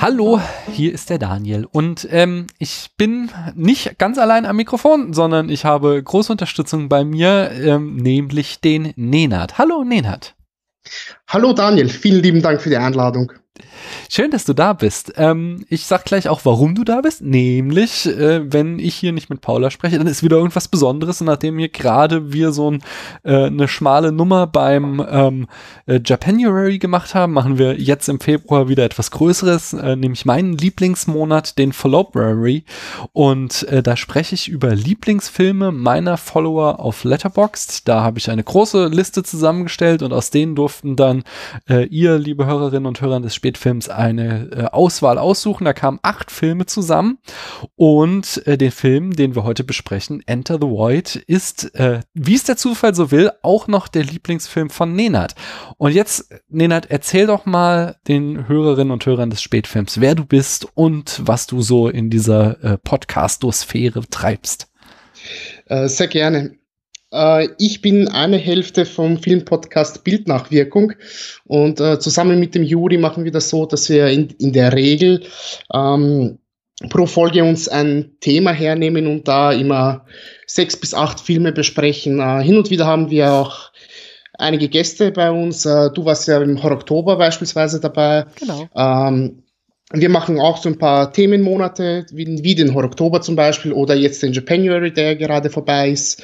Hallo, hier ist der Daniel und ähm, ich bin nicht ganz allein am Mikrofon, sondern ich habe große Unterstützung bei mir, ähm, nämlich den Nenad. Hallo Nenad. Hallo Daniel, vielen lieben Dank für die Einladung. Schön, dass du da bist. Ähm, ich sag gleich auch, warum du da bist. Nämlich, äh, wenn ich hier nicht mit Paula spreche, dann ist wieder irgendwas Besonderes. Und nachdem hier gerade wir so ein, äh, eine schmale Nummer beim ähm, äh, Japanuary gemacht haben, machen wir jetzt im Februar wieder etwas Größeres, äh, nämlich meinen Lieblingsmonat, den Followberry. Und äh, da spreche ich über Lieblingsfilme meiner Follower auf Letterboxd. Da habe ich eine große Liste zusammengestellt und aus denen durften dann äh, ihr, liebe Hörerinnen und Hörer des Spätfilms, eine äh, Auswahl aussuchen. Da kamen acht Filme zusammen und äh, den Film, den wir heute besprechen, Enter the Void, ist, äh, wie es der Zufall so will, auch noch der Lieblingsfilm von Nenad. Und jetzt, Nenad, erzähl doch mal den Hörerinnen und Hörern des Spätfilms, wer du bist und was du so in dieser äh, Podcastosphäre treibst. Äh, sehr gerne. Äh, ich bin eine Hälfte vom Filmpodcast Bildnachwirkung und äh, zusammen mit dem Juri machen wir das so, dass wir in, in der Regel ähm, pro Folge uns ein Thema hernehmen und da immer sechs bis acht Filme besprechen. Äh, hin und wieder haben wir auch einige Gäste bei uns. Äh, du warst ja im Horror-Oktober beispielsweise dabei. Genau. Ähm, wir machen auch so ein paar Themenmonate, wie, wie den Horror-Oktober zum Beispiel oder jetzt den Japanuary, der gerade vorbei ist.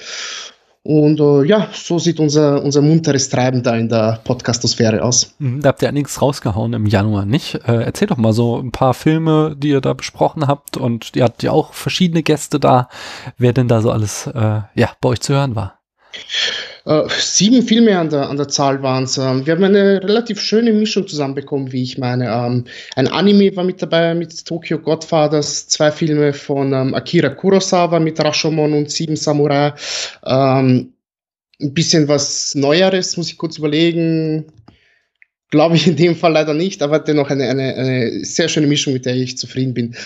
Und äh, ja, so sieht unser, unser munteres Treiben da in der Podcastosphäre aus. Mhm, da habt ihr nichts rausgehauen im Januar, nicht? Äh, erzähl doch mal so ein paar Filme, die ihr da besprochen habt. Und ihr habt ja auch verschiedene Gäste da. Wer denn da so alles äh, ja, bei euch zu hören war? Äh, sieben Filme an der, an der Zahl waren es. Ähm, wir haben eine relativ schöne Mischung zusammenbekommen, wie ich meine. Ähm, ein Anime war mit dabei mit Tokyo Godfathers, zwei Filme von ähm, Akira Kurosawa mit Rashomon und Sieben Samurai. Ein bisschen was Neueres, muss ich kurz überlegen. Glaube ich in dem Fall leider nicht, aber dennoch eine, eine, eine sehr schöne Mischung, mit der ich zufrieden bin.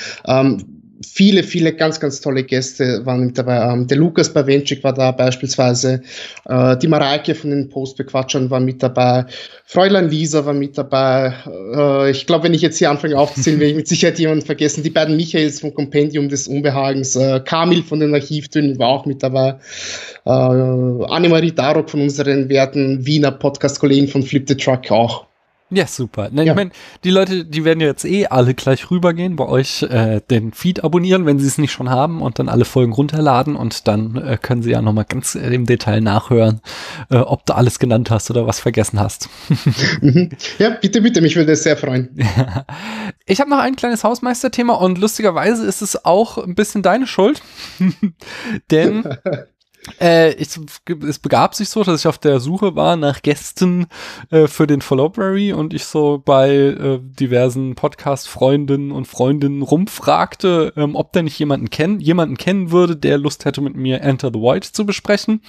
Viele, viele ganz, ganz tolle Gäste waren mit dabei. Ähm, der Lukas Bawenschik war da beispielsweise. Äh, die Mareike von den Postbequatschern war mit dabei. Fräulein Lisa war mit dabei. Äh, ich glaube, wenn ich jetzt hier anfange aufzuzählen, werde ich mit Sicherheit jemanden vergessen. Die beiden Michaels vom Kompendium des Unbehagens. Äh, Kamil von den Archivtönen war auch mit dabei. Äh, Annemarie Darok von unseren werten Wiener Podcast-Kollegen von Flip the Truck auch. Ja, super. Na, ja. Ich meine, die Leute, die werden jetzt eh alle gleich rübergehen, bei euch äh, den Feed abonnieren, wenn sie es nicht schon haben und dann alle Folgen runterladen und dann äh, können sie ja nochmal ganz äh, im Detail nachhören, äh, ob du alles genannt hast oder was vergessen hast. Mhm. ja, bitte, bitte, mich würde es sehr freuen. ich habe noch ein kleines Hausmeisterthema und lustigerweise ist es auch ein bisschen deine Schuld, denn Äh, ich, es begab sich so, dass ich auf der Suche war nach Gästen äh, für den Followberry und ich so bei äh, diversen Podcast-Freundinnen und Freundinnen rumfragte, ähm, ob denn nicht jemanden kennen, jemanden kennen würde, der Lust hätte, mit mir Enter the Void zu besprechen.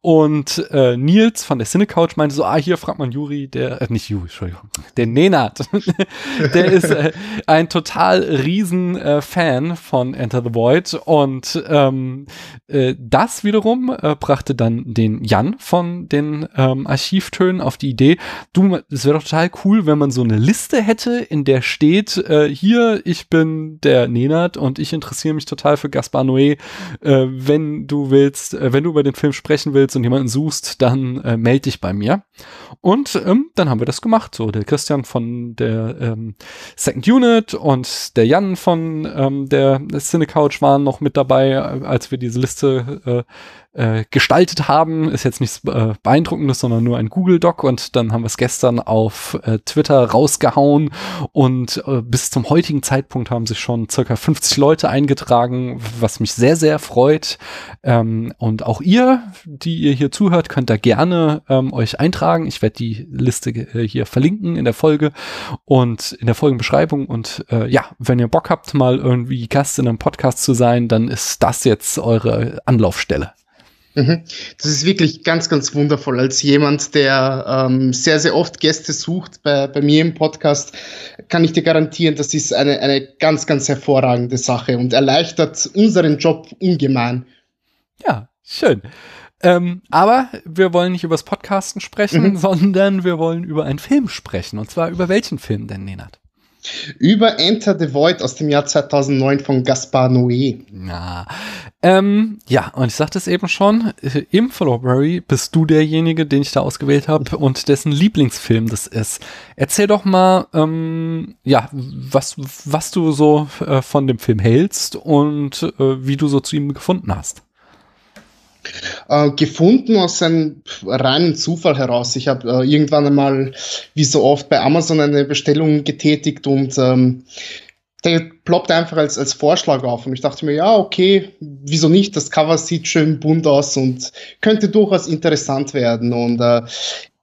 Und äh, Nils von der Cinecouch meinte so, ah, hier fragt man Juri, der, äh, nicht Juri, Entschuldigung, der Nenat, der ist äh, ein total riesen äh, Fan von Enter the Void und ähm, äh, das wiederum wiederum äh, brachte dann den Jan von den ähm, Archivtönen auf die Idee, du, es wäre doch total cool, wenn man so eine Liste hätte, in der steht, äh, hier, ich bin der Nenad und ich interessiere mich total für Gaspar Noé. Äh, wenn du willst, äh, wenn du über den Film sprechen willst und jemanden suchst, dann äh, melde dich bei mir. Und ähm, dann haben wir das gemacht. So, der Christian von der ähm, Second Unit und der Jan von ähm, der Cinecouch waren noch mit dabei, äh, als wir diese Liste äh, äh, gestaltet haben. Ist jetzt nichts äh, Beeindruckendes, sondern nur ein Google-Doc und dann haben wir es gestern auf äh, Twitter rausgehauen und äh, bis zum heutigen Zeitpunkt haben sich schon circa 50 Leute eingetragen, was mich sehr, sehr freut. Ähm, und auch ihr, die ihr hier zuhört, könnt da gerne ähm, euch eintragen. Ich werde die Liste äh, hier verlinken in der Folge und in der Folgenbeschreibung. Und äh, ja, wenn ihr Bock habt, mal irgendwie Gast in einem Podcast zu sein, dann ist das jetzt eure Anlaufstelle. Mhm. Das ist wirklich ganz, ganz wundervoll. Als jemand, der ähm, sehr, sehr oft Gäste sucht bei, bei mir im Podcast, kann ich dir garantieren, das ist eine, eine ganz, ganz hervorragende Sache und erleichtert unseren Job ungemein. Ja, schön. Ähm, aber wir wollen nicht über das Podcasten sprechen, mhm. sondern wir wollen über einen Film sprechen. Und zwar über welchen Film denn, Nenad? Über Enter the Void aus dem Jahr 2009 von Gaspar Noé. Na, ähm, ja, und ich sagte es eben schon, äh, im Followberry bist du derjenige, den ich da ausgewählt habe und dessen Lieblingsfilm das ist. Erzähl doch mal, ähm, ja, was, was du so äh, von dem Film hältst und äh, wie du so zu ihm gefunden hast. Äh, gefunden aus einem reinen Zufall heraus. Ich habe äh, irgendwann einmal, wie so oft, bei Amazon eine Bestellung getätigt und ähm, der ploppt einfach als, als Vorschlag auf. Und ich dachte mir, ja, okay, wieso nicht? Das Cover sieht schön bunt aus und könnte durchaus interessant werden. Und äh,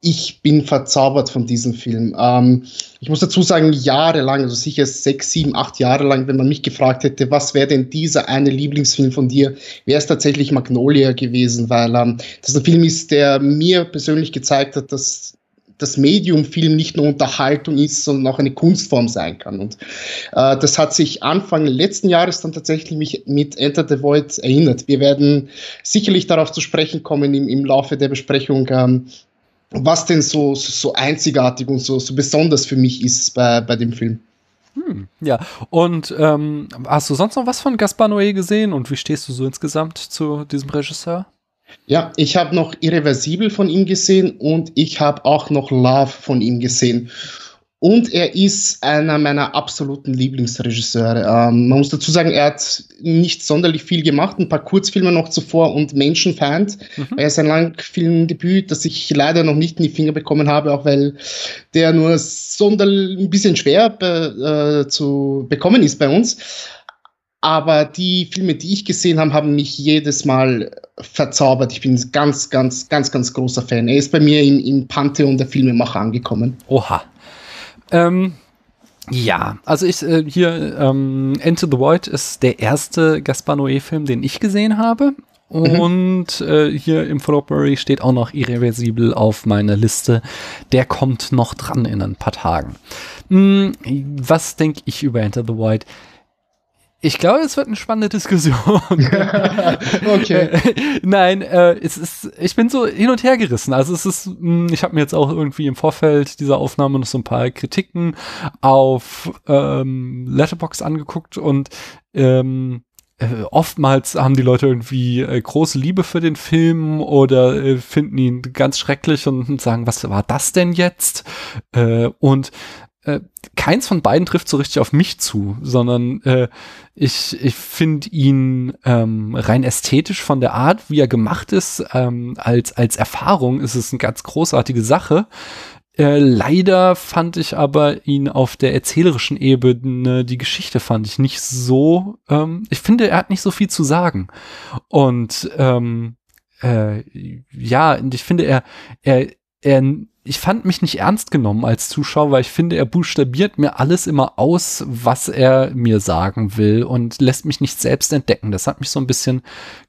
ich bin verzaubert von diesem Film. Ähm, ich muss dazu sagen, jahrelang, also sicher sechs, sieben, acht Jahre lang, wenn man mich gefragt hätte, was wäre denn dieser eine Lieblingsfilm von dir, wäre es tatsächlich Magnolia gewesen, weil ähm, das ein Film ist, der mir persönlich gezeigt hat, dass das Medium Film nicht nur Unterhaltung ist, sondern auch eine Kunstform sein kann. Und äh, das hat sich Anfang letzten Jahres dann tatsächlich mich mit Enter the Void erinnert. Wir werden sicherlich darauf zu sprechen kommen im, im Laufe der Besprechung, ähm, was denn so, so einzigartig und so, so besonders für mich ist bei, bei dem Film. Hm, ja, und ähm, hast du sonst noch was von Gaspar Noé gesehen und wie stehst du so insgesamt zu diesem Regisseur? Ja, ich habe noch Irreversibel von ihm gesehen und ich habe auch noch Love von ihm gesehen. Und er ist einer meiner absoluten Lieblingsregisseure. Ähm, man muss dazu sagen, er hat nicht sonderlich viel gemacht, ein paar Kurzfilme noch zuvor und Menschenfeind. Mhm. Er ist ein Langfilmdebüt, das ich leider noch nicht in die Finger bekommen habe, auch weil der nur sonderlich ein bisschen schwer be, äh, zu bekommen ist bei uns. Aber die Filme, die ich gesehen habe, haben mich jedes Mal verzaubert. Ich bin ganz, ganz, ganz, ganz großer Fan. Er ist bei mir im, im Pantheon der Filmemacher angekommen. Oha. Ähm, ja, also ich äh, hier ähm, Into the Void ist der erste Gaspar Noé-Film, den ich gesehen habe. Mhm. Und mhm. äh, hier im Followberry steht auch noch Irreversibel auf meiner Liste. Der kommt noch dran in ein paar Tagen. Hm, was denke ich über Enter the Void? Ich glaube, es wird eine spannende Diskussion. okay. Nein, äh, es ist, ich bin so hin und her gerissen. Also es ist, mh, hm, ich habe mir jetzt auch irgendwie im Vorfeld dieser Aufnahme noch so ein paar Kritiken auf ähm, Letterbox angeguckt und ähm, äh, oftmals haben die Leute irgendwie äh, große Liebe für den Film oder äh, finden ihn ganz schrecklich und sagen, was war das denn jetzt? Äh, und äh, keins von beiden trifft so richtig auf mich zu, sondern äh, ich, ich finde ihn ähm, rein ästhetisch von der Art, wie er gemacht ist, ähm, als, als Erfahrung ist es eine ganz großartige Sache. Äh, leider fand ich aber ihn auf der erzählerischen Ebene, die Geschichte fand ich nicht so, ähm, ich finde, er hat nicht so viel zu sagen. Und ähm, äh, ja, ich finde, er, er, er ich fand mich nicht ernst genommen als Zuschauer, weil ich finde, er buchstabiert mir alles immer aus, was er mir sagen will und lässt mich nicht selbst entdecken. Das hat mich so ein bisschen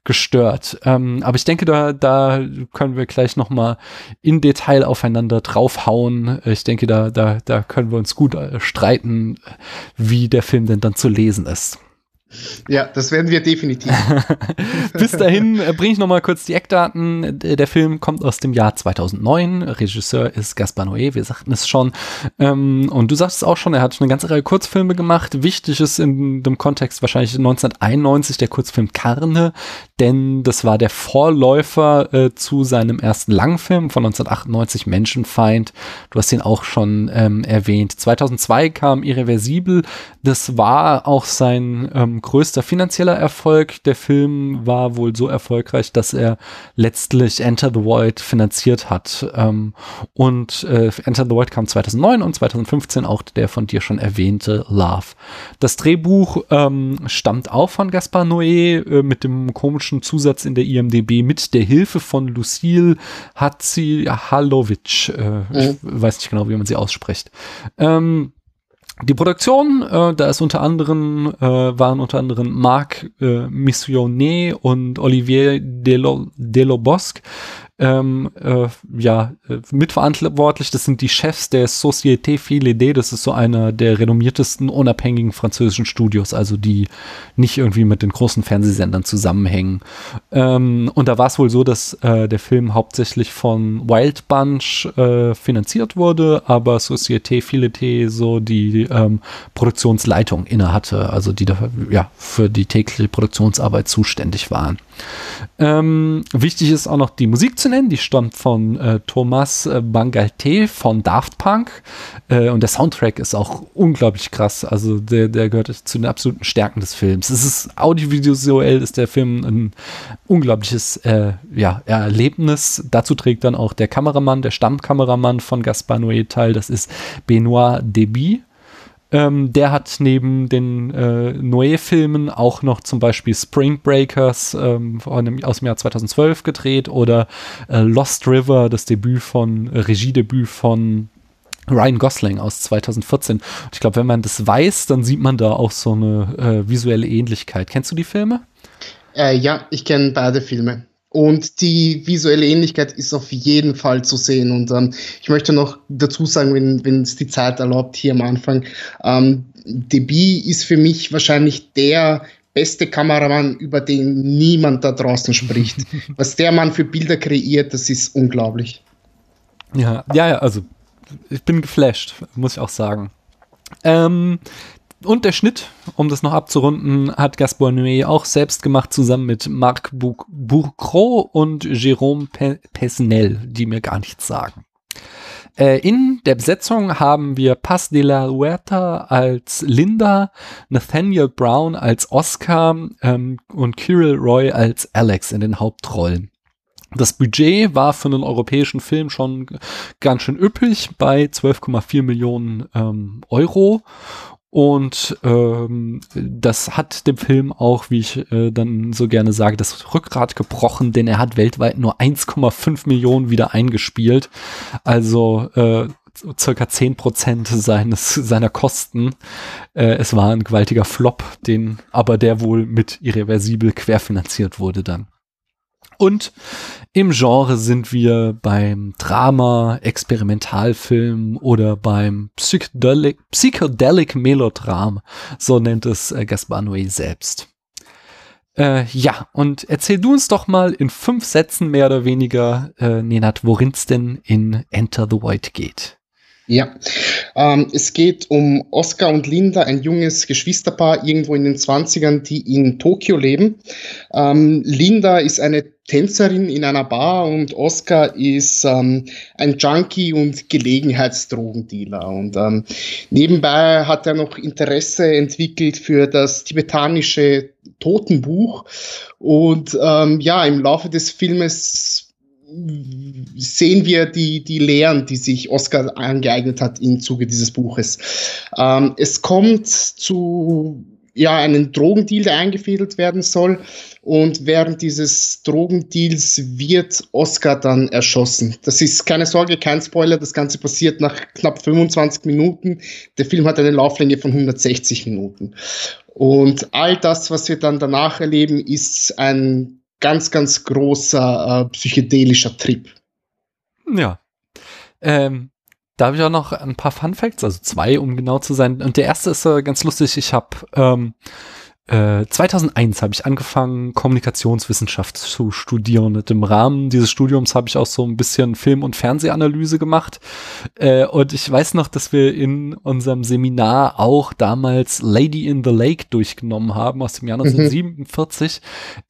gestört. Ähm, aber ich denke, da, da können wir gleich noch mal in Detail aufeinander draufhauen. Ich denke, da, da, da können wir uns gut äh, streiten, wie der Film denn dann zu lesen ist. Ja, das werden wir definitiv. Bis dahin äh, bringe ich noch mal kurz die Eckdaten. Der Film kommt aus dem Jahr 2009. Regisseur ist Gaspar Noé, wir sagten es schon. Ähm, und du sagst es auch schon, er hat eine ganze Reihe Kurzfilme gemacht. Wichtig ist in dem Kontext wahrscheinlich 1991 der Kurzfilm Karne, denn das war der Vorläufer äh, zu seinem ersten Langfilm von 1998, Menschenfeind. Du hast ihn auch schon ähm, erwähnt. 2002 kam Irreversibel. Das war auch sein ähm, größter finanzieller Erfolg. Der Film war wohl so erfolgreich, dass er letztlich Enter the Void finanziert hat. Ähm, und äh, Enter the Void kam 2009 und 2015 auch der von dir schon erwähnte Love. Das Drehbuch ähm, stammt auch von Gaspar Noé äh, mit dem komischen Zusatz in der IMDB mit der Hilfe von Lucille Hatzihalovic. Äh, mhm. Ich weiß nicht genau, wie man sie ausspricht. Ähm, die Produktion, äh, da ist unter anderem, äh, waren unter anderem Marc äh, Missionnet und Olivier Delobosque ähm, äh, ja, äh, mitverantwortlich. Das sind die Chefs der Société Philédé. Das ist so einer der renommiertesten unabhängigen französischen Studios, also die nicht irgendwie mit den großen Fernsehsendern zusammenhängen. Ähm, und da war es wohl so, dass äh, der Film hauptsächlich von Wild Bunch äh, finanziert wurde, aber Société Philédé so die ähm, Produktionsleitung innehatte, also die da, ja, für die tägliche Produktionsarbeit zuständig waren. Ähm, wichtig ist auch noch die Musik zu nennen. Die stammt von äh, Thomas äh, Bangalté von Daft Punk. Äh, und der Soundtrack ist auch unglaublich krass. Also der, der gehört zu den absoluten Stärken des Films. Es ist audiovisuell ist der Film ein unglaubliches äh, ja, Erlebnis. Dazu trägt dann auch der Kameramann, der Stammkameramann von Gaspar Noé teil. Das ist Benoit Deby. Ähm, der hat neben den äh, Noé-Filmen auch noch zum Beispiel Spring Breakers ähm, aus dem Jahr 2012 gedreht oder äh, Lost River, das Debüt von, äh, Regiedebüt von Ryan Gosling aus 2014. Und ich glaube, wenn man das weiß, dann sieht man da auch so eine äh, visuelle Ähnlichkeit. Kennst du die Filme? Äh, ja, ich kenne beide Filme. Und die visuelle Ähnlichkeit ist auf jeden Fall zu sehen. Und ähm, ich möchte noch dazu sagen, wenn, wenn es die Zeit erlaubt, hier am Anfang, ähm, Debi ist für mich wahrscheinlich der beste Kameramann, über den niemand da draußen spricht. Was der Mann für Bilder kreiert, das ist unglaublich. Ja, ja, ja, also ich bin geflasht, muss ich auch sagen. Ähm, und der Schnitt, um das noch abzurunden, hat Gaspar Noé auch selbst gemacht, zusammen mit Marc Bourcrot und Jérôme Pesnel, die mir gar nichts sagen. Äh, in der Besetzung haben wir Paz de la Huerta als Linda, Nathaniel Brown als Oscar ähm, und Kirill Roy als Alex in den Hauptrollen. Das Budget war für einen europäischen Film schon ganz schön üppig bei 12,4 Millionen ähm, Euro und ähm, das hat dem Film auch, wie ich äh, dann so gerne sage, das Rückgrat gebrochen, denn er hat weltweit nur 1,5 Millionen wieder eingespielt. Also äh, circa 10 Prozent seines, seiner Kosten. Äh, es war ein gewaltiger Flop, den aber der wohl mit irreversibel querfinanziert wurde dann. Und im Genre sind wir beim Drama, Experimentalfilm oder beim Psychedelic, Psychedelic Melodram, so nennt es äh, Gaspar Noé selbst. Äh, ja, und erzähl du uns doch mal in fünf Sätzen mehr oder weniger, äh, Nenad, worin es denn in Enter the White geht. Ja, ähm, es geht um Oscar und Linda, ein junges Geschwisterpaar irgendwo in den 20ern, die in Tokio leben. Ähm, Linda ist eine Tänzerin in einer Bar und Oscar ist ähm, ein Junkie und Gelegenheitsdrogendealer. Und ähm, nebenbei hat er noch Interesse entwickelt für das tibetanische Totenbuch. Und ähm, ja, im Laufe des Filmes sehen wir die, die Lehren, die sich Oscar angeeignet hat im Zuge dieses Buches. Ähm, es kommt zu ja, einen Drogendeal, der eingefädelt werden soll. Und während dieses Drogendeals wird Oscar dann erschossen. Das ist keine Sorge, kein Spoiler. Das Ganze passiert nach knapp 25 Minuten. Der Film hat eine Lauflänge von 160 Minuten. Und all das, was wir dann danach erleben, ist ein ganz, ganz großer äh, psychedelischer Trip. Ja. Ähm, da habe ich auch noch ein paar Fun Facts, also zwei, um genau zu sein. Und der erste ist äh, ganz lustig. Ich habe ähm, 2001 äh, habe ich angefangen, Kommunikationswissenschaft zu studieren. Und im Rahmen dieses Studiums habe ich auch so ein bisschen Film- und Fernsehanalyse gemacht. Äh, und ich weiß noch, dass wir in unserem Seminar auch damals Lady in the Lake durchgenommen haben aus dem Jahr 1947,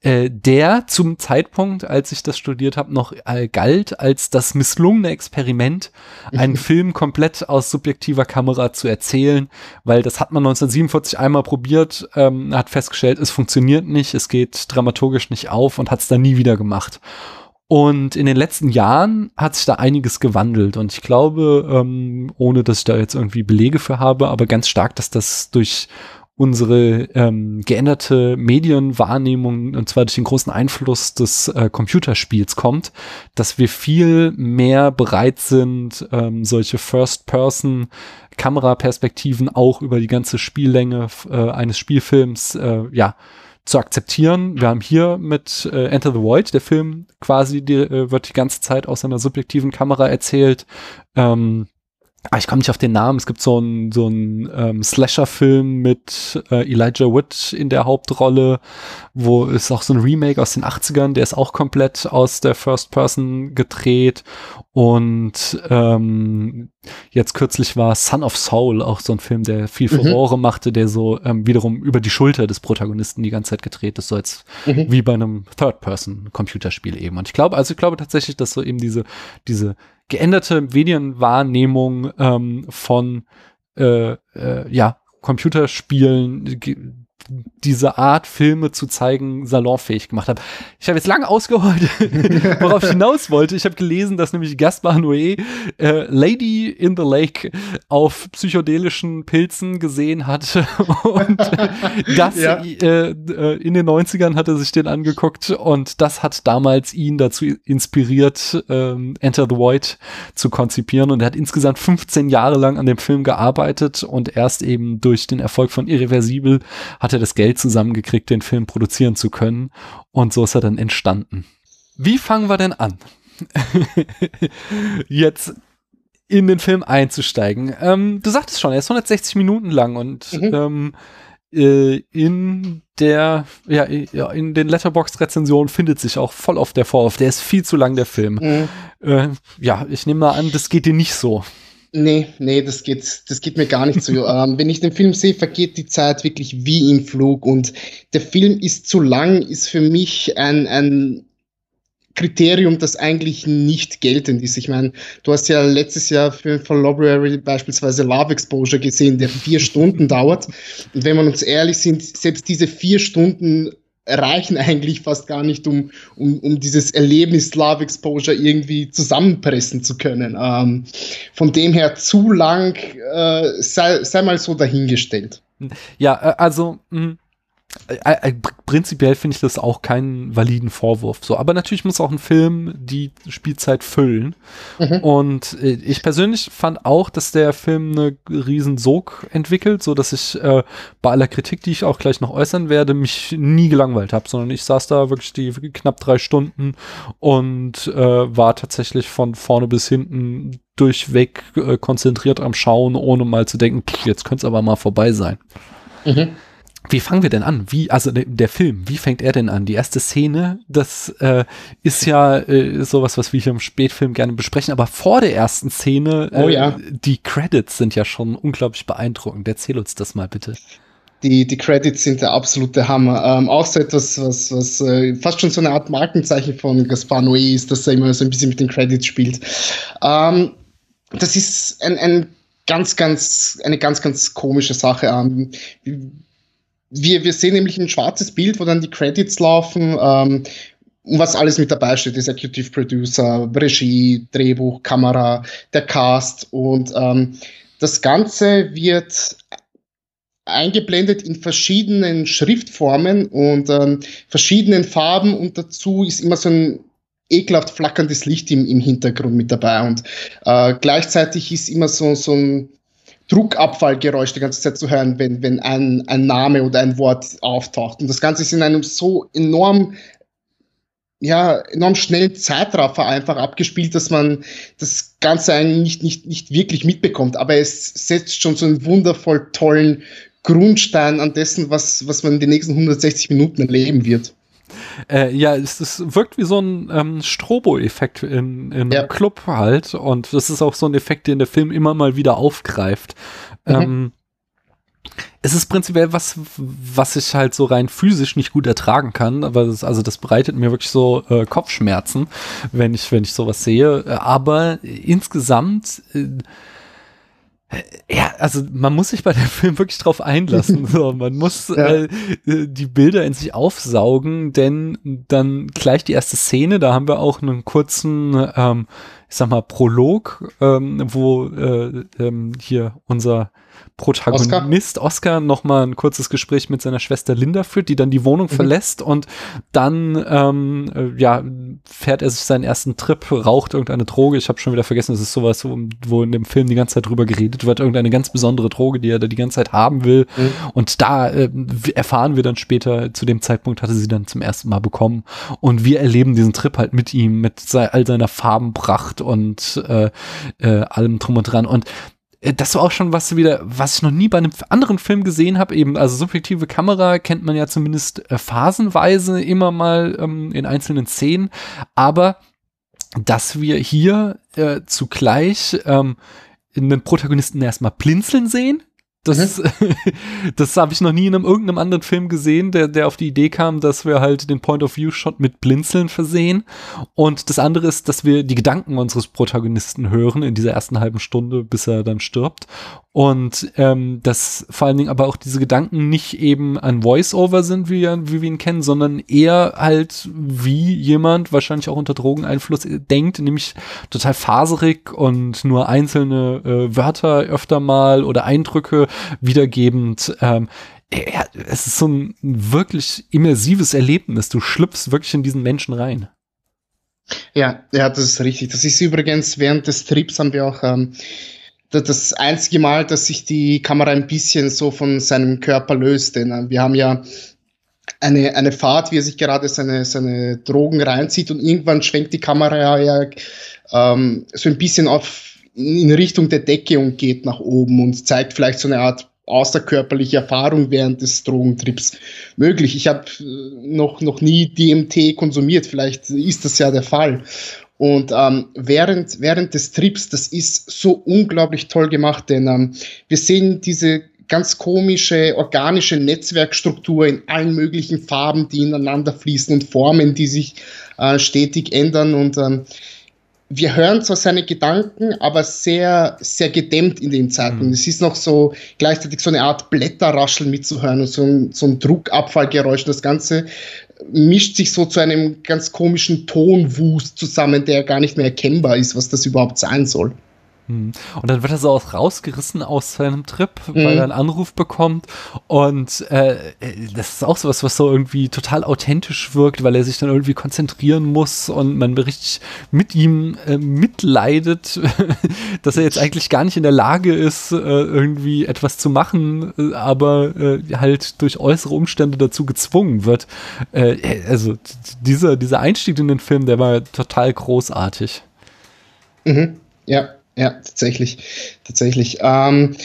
mhm. äh, der zum Zeitpunkt, als ich das studiert habe, noch äh, galt als das misslungene Experiment, einen Film komplett aus subjektiver Kamera zu erzählen, weil das hat man 1947 einmal probiert, ähm, hat festgestellt, es funktioniert nicht, es geht dramaturgisch nicht auf und hat es dann nie wieder gemacht. Und in den letzten Jahren hat sich da einiges gewandelt und ich glaube, ähm, ohne dass ich da jetzt irgendwie Belege für habe, aber ganz stark, dass das durch unsere ähm, geänderte Medienwahrnehmung, und zwar durch den großen Einfluss des äh, Computerspiels kommt, dass wir viel mehr bereit sind, ähm, solche First-Person Kameraperspektiven auch über die ganze Spiellänge äh, eines Spielfilms äh, ja zu akzeptieren. Wir haben hier mit äh, Enter the Void, der Film quasi, die, äh, wird die ganze Zeit aus einer subjektiven Kamera erzählt. Ähm, Ah, ich komme nicht auf den Namen. Es gibt so einen so einen ähm, Slasher-Film mit äh, Elijah Wood in der Hauptrolle, wo ist auch so ein Remake aus den 80ern, der ist auch komplett aus der First Person gedreht. Und ähm, jetzt kürzlich war Son of Soul auch so ein Film, der viel mhm. Furore mhm. machte, der so ähm, wiederum über die Schulter des Protagonisten die ganze Zeit gedreht ist, so als mhm. wie bei einem Third-Person-Computerspiel eben. Und ich glaube, also ich glaube tatsächlich, dass so eben diese, diese geänderte Medienwahrnehmung ähm, von äh, äh, ja, Computerspielen, diese Art Filme zu zeigen salonfähig gemacht habe. Ich habe jetzt lange ausgeholt, worauf ich hinaus wollte. Ich habe gelesen, dass nämlich Gaspar Noé äh, Lady in the Lake auf psychedelischen Pilzen gesehen hat und das ja. äh, äh, in den 90ern hat er sich den angeguckt und das hat damals ihn dazu inspiriert, ähm, Enter the Void zu konzipieren und er hat insgesamt 15 Jahre lang an dem Film gearbeitet und erst eben durch den Erfolg von Irreversibel hat er das Geld zusammengekriegt, den Film produzieren zu können. Und so ist er dann entstanden. Wie fangen wir denn an? Jetzt in den Film einzusteigen. Ähm, du sagtest schon, er ist 160 Minuten lang und mhm. ähm, äh, in der, ja, in den Letterbox-Rezensionen findet sich auch voll auf der Vorwurf. Der ist viel zu lang, der Film. Mhm. Äh, ja, ich nehme mal an, das geht dir nicht so. Nee, nee, das geht, das geht mir gar nicht so. ähm, wenn ich den Film sehe, vergeht die Zeit wirklich wie im Flug und der Film ist zu lang, ist für mich ein, ein Kriterium, das eigentlich nicht geltend ist. Ich meine, du hast ja letztes Jahr für von Library beispielsweise Love Exposure gesehen, der vier Stunden dauert. Und wenn wir uns ehrlich sind, selbst diese vier Stunden reichen eigentlich fast gar nicht, um, um, um dieses Erlebnis Love Exposure irgendwie zusammenpressen zu können. Ähm, von dem her zu lang äh, sei, sei mal so dahingestellt. Ja, äh, also mh, hm, äh, äh, prinzipiell finde ich das auch keinen validen Vorwurf. So, aber natürlich muss auch ein Film die Spielzeit füllen. Mhm. Und äh, ich persönlich fand auch, dass der Film eine riesen Sog entwickelt, so dass ich äh, bei aller Kritik, die ich auch gleich noch äußern werde, mich nie gelangweilt habe, sondern ich saß da wirklich die knapp drei Stunden und äh, war tatsächlich von vorne bis hinten durchweg äh, konzentriert am Schauen, ohne mal zu denken, pff, jetzt könnte es aber mal vorbei sein. Mhm. Wie fangen wir denn an? Wie, also der, der, Film, wie fängt er denn an? Die erste Szene, das äh, ist ja äh, sowas, was wir hier im Spätfilm gerne besprechen, aber vor der ersten Szene, äh, oh, ja. die Credits sind ja schon unglaublich beeindruckend. Erzähl uns das mal bitte. Die, die Credits sind der absolute Hammer. Ähm, auch so etwas, was, was äh, fast schon so eine Art Markenzeichen von Gaspar Noé ist, dass er immer so ein bisschen mit den Credits spielt. Ähm, das ist ein, ein ganz, ganz, eine ganz, ganz komische Sache. Ähm, wir, wir sehen nämlich ein schwarzes Bild, wo dann die Credits laufen, ähm, was alles mit dabei steht, Executive Producer, Regie, Drehbuch, Kamera, der Cast und ähm, das Ganze wird eingeblendet in verschiedenen Schriftformen und ähm, verschiedenen Farben und dazu ist immer so ein ekelhaft flackerndes Licht im, im Hintergrund mit dabei und äh, gleichzeitig ist immer so, so ein Druckabfallgeräusch die ganze Zeit zu hören, wenn, wenn ein, ein Name oder ein Wort auftaucht. Und das Ganze ist in einem so enorm ja, enorm schnellen Zeitraffer einfach abgespielt, dass man das Ganze eigentlich nicht, nicht, nicht wirklich mitbekommt. Aber es setzt schon so einen wundervoll tollen Grundstein an dessen, was, was man in den nächsten 160 Minuten erleben wird. Äh, ja, es, es wirkt wie so ein ähm, Strobo-Effekt in, in ja. einem Club halt. Und das ist auch so ein Effekt, den der Film immer mal wieder aufgreift. Mhm. Ähm, es ist prinzipiell was, was ich halt so rein physisch nicht gut ertragen kann, aber das, also das bereitet mir wirklich so äh, Kopfschmerzen, wenn ich, wenn ich sowas sehe. Aber insgesamt äh, ja, also man muss sich bei dem Film wirklich drauf einlassen. So, man muss ja. äh, die Bilder in sich aufsaugen, denn dann gleich die erste Szene, da haben wir auch einen kurzen, ähm, ich sag mal, Prolog, ähm, wo äh, ähm, hier unser Protagonist Oscar, Oscar nochmal ein kurzes Gespräch mit seiner Schwester Linda führt, die dann die Wohnung mhm. verlässt und dann ähm, äh, ja fährt er sich seinen ersten Trip, raucht irgendeine Droge. Ich habe schon wieder vergessen, das ist sowas, wo, wo, in dem Film die ganze Zeit drüber geredet wird, irgendeine ganz besondere Droge, die er da die ganze Zeit haben will. Mhm. Und da äh, erfahren wir dann später, zu dem Zeitpunkt hatte sie dann zum ersten Mal bekommen. Und wir erleben diesen Trip halt mit ihm, mit all seiner Farbenpracht und äh, äh, allem drum und dran. Und das war auch schon was wieder, was ich noch nie bei einem anderen Film gesehen habe. Eben, also subjektive Kamera kennt man ja zumindest äh, phasenweise immer mal ähm, in einzelnen Szenen, aber dass wir hier äh, zugleich ähm, einen Protagonisten erstmal blinzeln sehen, das, mhm. das habe ich noch nie in einem irgendeinem anderen Film gesehen, der, der auf die Idee kam, dass wir halt den Point-of-View-Shot mit Blinzeln versehen. Und das andere ist, dass wir die Gedanken unseres Protagonisten hören in dieser ersten halben Stunde, bis er dann stirbt. Und ähm, dass vor allen Dingen aber auch diese Gedanken nicht eben ein Voice-Over sind, wie, wie wir ihn kennen, sondern eher halt wie jemand, wahrscheinlich auch unter Drogeneinfluss, denkt, nämlich total faserig und nur einzelne äh, Wörter öfter mal oder Eindrücke wiedergebend. Ähm, ja, es ist so ein wirklich immersives Erlebnis. Du schlüpfst wirklich in diesen Menschen rein. Ja, ja, das ist richtig. Das ist übrigens während des Trips haben wir auch ähm, das einzige Mal, dass sich die Kamera ein bisschen so von seinem Körper löst. Denn äh, wir haben ja eine, eine Fahrt, wie er sich gerade seine, seine Drogen reinzieht und irgendwann schwenkt die Kamera ja ähm, so ein bisschen auf in Richtung der Decke und geht nach oben und zeigt vielleicht so eine Art außerkörperliche Erfahrung während des Drogentrips möglich. Ich habe äh, noch, noch nie DMT konsumiert, vielleicht ist das ja der Fall. Und ähm, während, während des Trips, das ist so unglaublich toll gemacht, denn ähm, wir sehen diese ganz komische organische Netzwerkstruktur in allen möglichen Farben, die ineinander fließen und Formen, die sich äh, stetig ändern. Und ähm, wir hören zwar seine Gedanken, aber sehr, sehr gedämmt in dem Zeitpunkt. Mhm. Es ist noch so gleichzeitig so eine Art Blätterrascheln mitzuhören und so ein, so ein Druckabfallgeräusch. Das Ganze mischt sich so zu einem ganz komischen Tonwust zusammen, der gar nicht mehr erkennbar ist, was das überhaupt sein soll. Hm. Und dann wird er so aus, rausgerissen aus seinem Trip, weil mhm. er einen Anruf bekommt. Und äh, das ist auch sowas, was so irgendwie total authentisch wirkt, weil er sich dann irgendwie konzentrieren muss und man richtig mit ihm äh, mitleidet, dass er jetzt eigentlich gar nicht in der Lage ist, äh, irgendwie etwas zu machen, äh, aber äh, halt durch äußere Umstände dazu gezwungen wird. Äh, also dieser, dieser Einstieg in den Film, der war total großartig. Mhm. Ja, ja, tatsächlich. Tatsächlich. Ähm,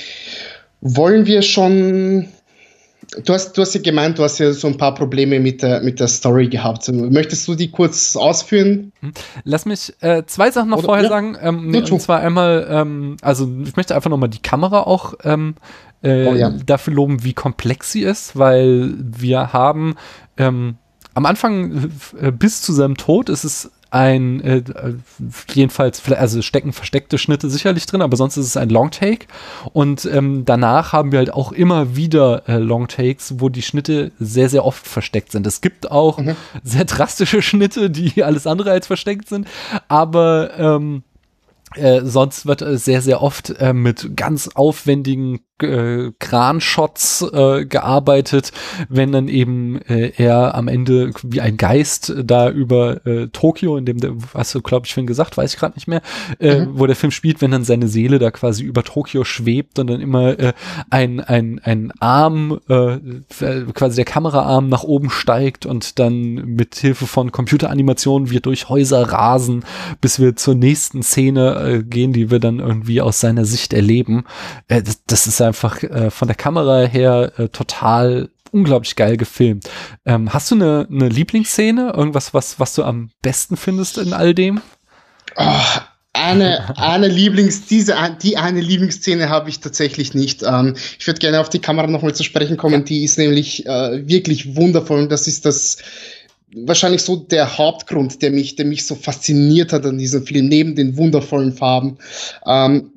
wollen wir schon. Du hast, du hast ja gemeint, du hast ja so ein paar Probleme mit der, mit der Story gehabt. Möchtest du die kurz ausführen? Hm. Lass mich äh, zwei Sachen noch Oder, vorher ja, sagen. Ähm, nee, und zwar einmal, ähm, also ich möchte einfach nochmal die Kamera auch ähm, äh, oh, ja. dafür loben, wie komplex sie ist, weil wir haben ähm, am Anfang äh, bis zu seinem Tod ist es ein, äh, jedenfalls, also stecken versteckte Schnitte sicherlich drin, aber sonst ist es ein Longtake. Und ähm, danach haben wir halt auch immer wieder äh, Longtakes, wo die Schnitte sehr, sehr oft versteckt sind. Es gibt auch mhm. sehr drastische Schnitte, die alles andere als versteckt sind, aber ähm, äh, sonst wird äh, sehr, sehr oft äh, mit ganz aufwendigen äh, Kranshots äh, gearbeitet, wenn dann eben äh, er am Ende wie ein Geist da über äh, Tokio, in dem der, hast du glaube ich vorhin gesagt, weiß ich gerade nicht mehr, äh, mhm. wo der Film spielt, wenn dann seine Seele da quasi über Tokio schwebt und dann immer äh, ein, ein, ein Arm, äh, quasi der Kameraarm nach oben steigt und dann mit Hilfe von Computeranimationen wir durch Häuser rasen, bis wir zur nächsten Szene äh, gehen, die wir dann irgendwie aus seiner Sicht erleben. Äh, das, das ist einfach äh, von der Kamera her äh, total unglaublich geil gefilmt. Ähm, hast du eine, eine Lieblingsszene? Irgendwas, was, was du am besten findest in all dem? Oh, eine, eine Lieblings, diese, die eine Lieblingsszene habe ich tatsächlich nicht. Ähm, ich würde gerne auf die Kamera nochmal zu sprechen kommen. Die ist nämlich äh, wirklich wundervoll und das ist das, wahrscheinlich so der Hauptgrund, der mich, der mich so fasziniert hat an diesem Film, neben den wundervollen Farben. Ähm,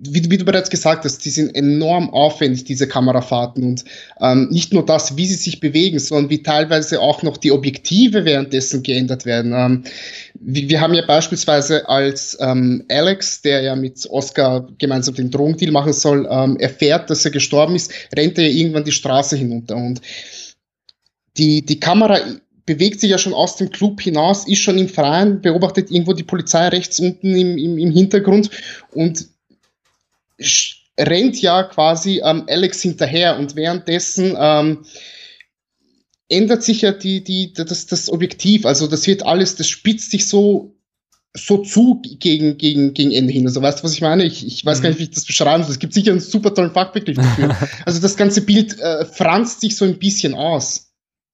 wie, wie, du bereits gesagt hast, die sind enorm aufwendig, diese Kamerafahrten. Und ähm, nicht nur das, wie sie sich bewegen, sondern wie teilweise auch noch die Objektive währenddessen geändert werden. Ähm, wir, wir haben ja beispielsweise als ähm, Alex, der ja mit Oscar gemeinsam den Drogendeal machen soll, ähm, erfährt, dass er gestorben ist, rennt er ja irgendwann die Straße hinunter. Und die, die Kamera bewegt sich ja schon aus dem Club hinaus, ist schon im Freien, beobachtet irgendwo die Polizei rechts unten im, im, im Hintergrund und rennt ja quasi ähm, Alex hinterher und währenddessen ähm, ändert sich ja die, die, das, das Objektiv, also das wird alles, das spitzt sich so so zu gegen, gegen, gegen Ende hin. Also weißt du, was ich meine? Ich, ich weiß mhm. gar nicht, wie ich das beschreiben soll. Es gibt sicher einen super tollen Fachbegriff dafür. also das ganze Bild äh, franzt sich so ein bisschen aus.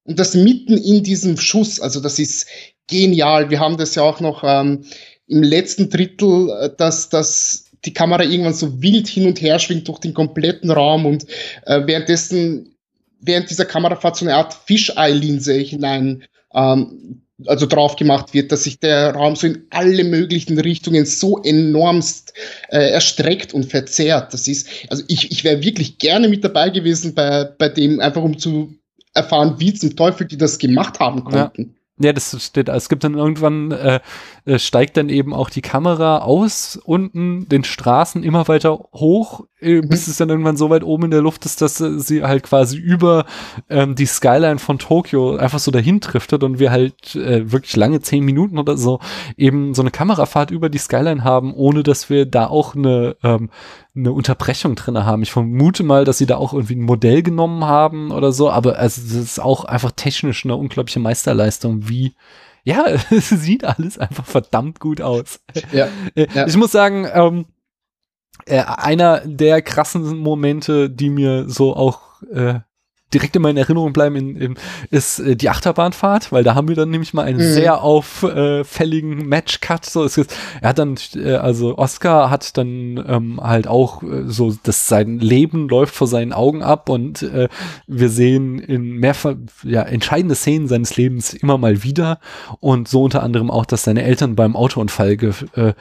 Und das mitten in diesem Schuss, also das ist genial. Wir haben das ja auch noch ähm, im letzten Drittel, äh, dass, dass die Kamera irgendwann so wild hin und her schwingt durch den kompletten Raum und äh, währenddessen, während dieser Kamerafahrt so eine Art Fischei-Linse hinein ähm, also drauf gemacht wird, dass sich der Raum so in alle möglichen Richtungen so enormst äh, erstreckt und verzerrt. Das ist, also ich, ich wäre wirklich gerne mit dabei gewesen bei, bei dem, einfach um zu erfahren, wie zum Teufel die das gemacht haben konnten. Ja. Ja, das steht, es gibt dann irgendwann, äh, äh, steigt dann eben auch die Kamera aus unten den Straßen immer weiter hoch, äh, mhm. bis es dann irgendwann so weit oben in der Luft ist, dass äh, sie halt quasi über ähm, die Skyline von Tokio einfach so dahin driftet und wir halt äh, wirklich lange zehn Minuten oder so eben so eine Kamerafahrt über die Skyline haben, ohne dass wir da auch eine ähm, eine Unterbrechung drinne haben. Ich vermute mal, dass sie da auch irgendwie ein Modell genommen haben oder so, aber also das ist auch einfach technisch eine unglaubliche Meisterleistung, wie ja, es sieht alles einfach verdammt gut aus. Ja, äh, ja. Ich muss sagen, ähm, äh, einer der krassen Momente, die mir so auch äh, direkt in meiner Erinnerung bleiben, in, in, ist äh, die Achterbahnfahrt, weil da haben wir dann nämlich mal einen mhm. sehr auffälligen Match-Cut. So, es ist, er hat dann, äh, also Oscar hat dann ähm, halt auch äh, so, dass sein Leben läuft vor seinen Augen ab und äh, wir sehen in mehrfach, ja, entscheidende Szenen seines Lebens immer mal wieder und so unter anderem auch, dass seine Eltern beim Autounfall ge, äh,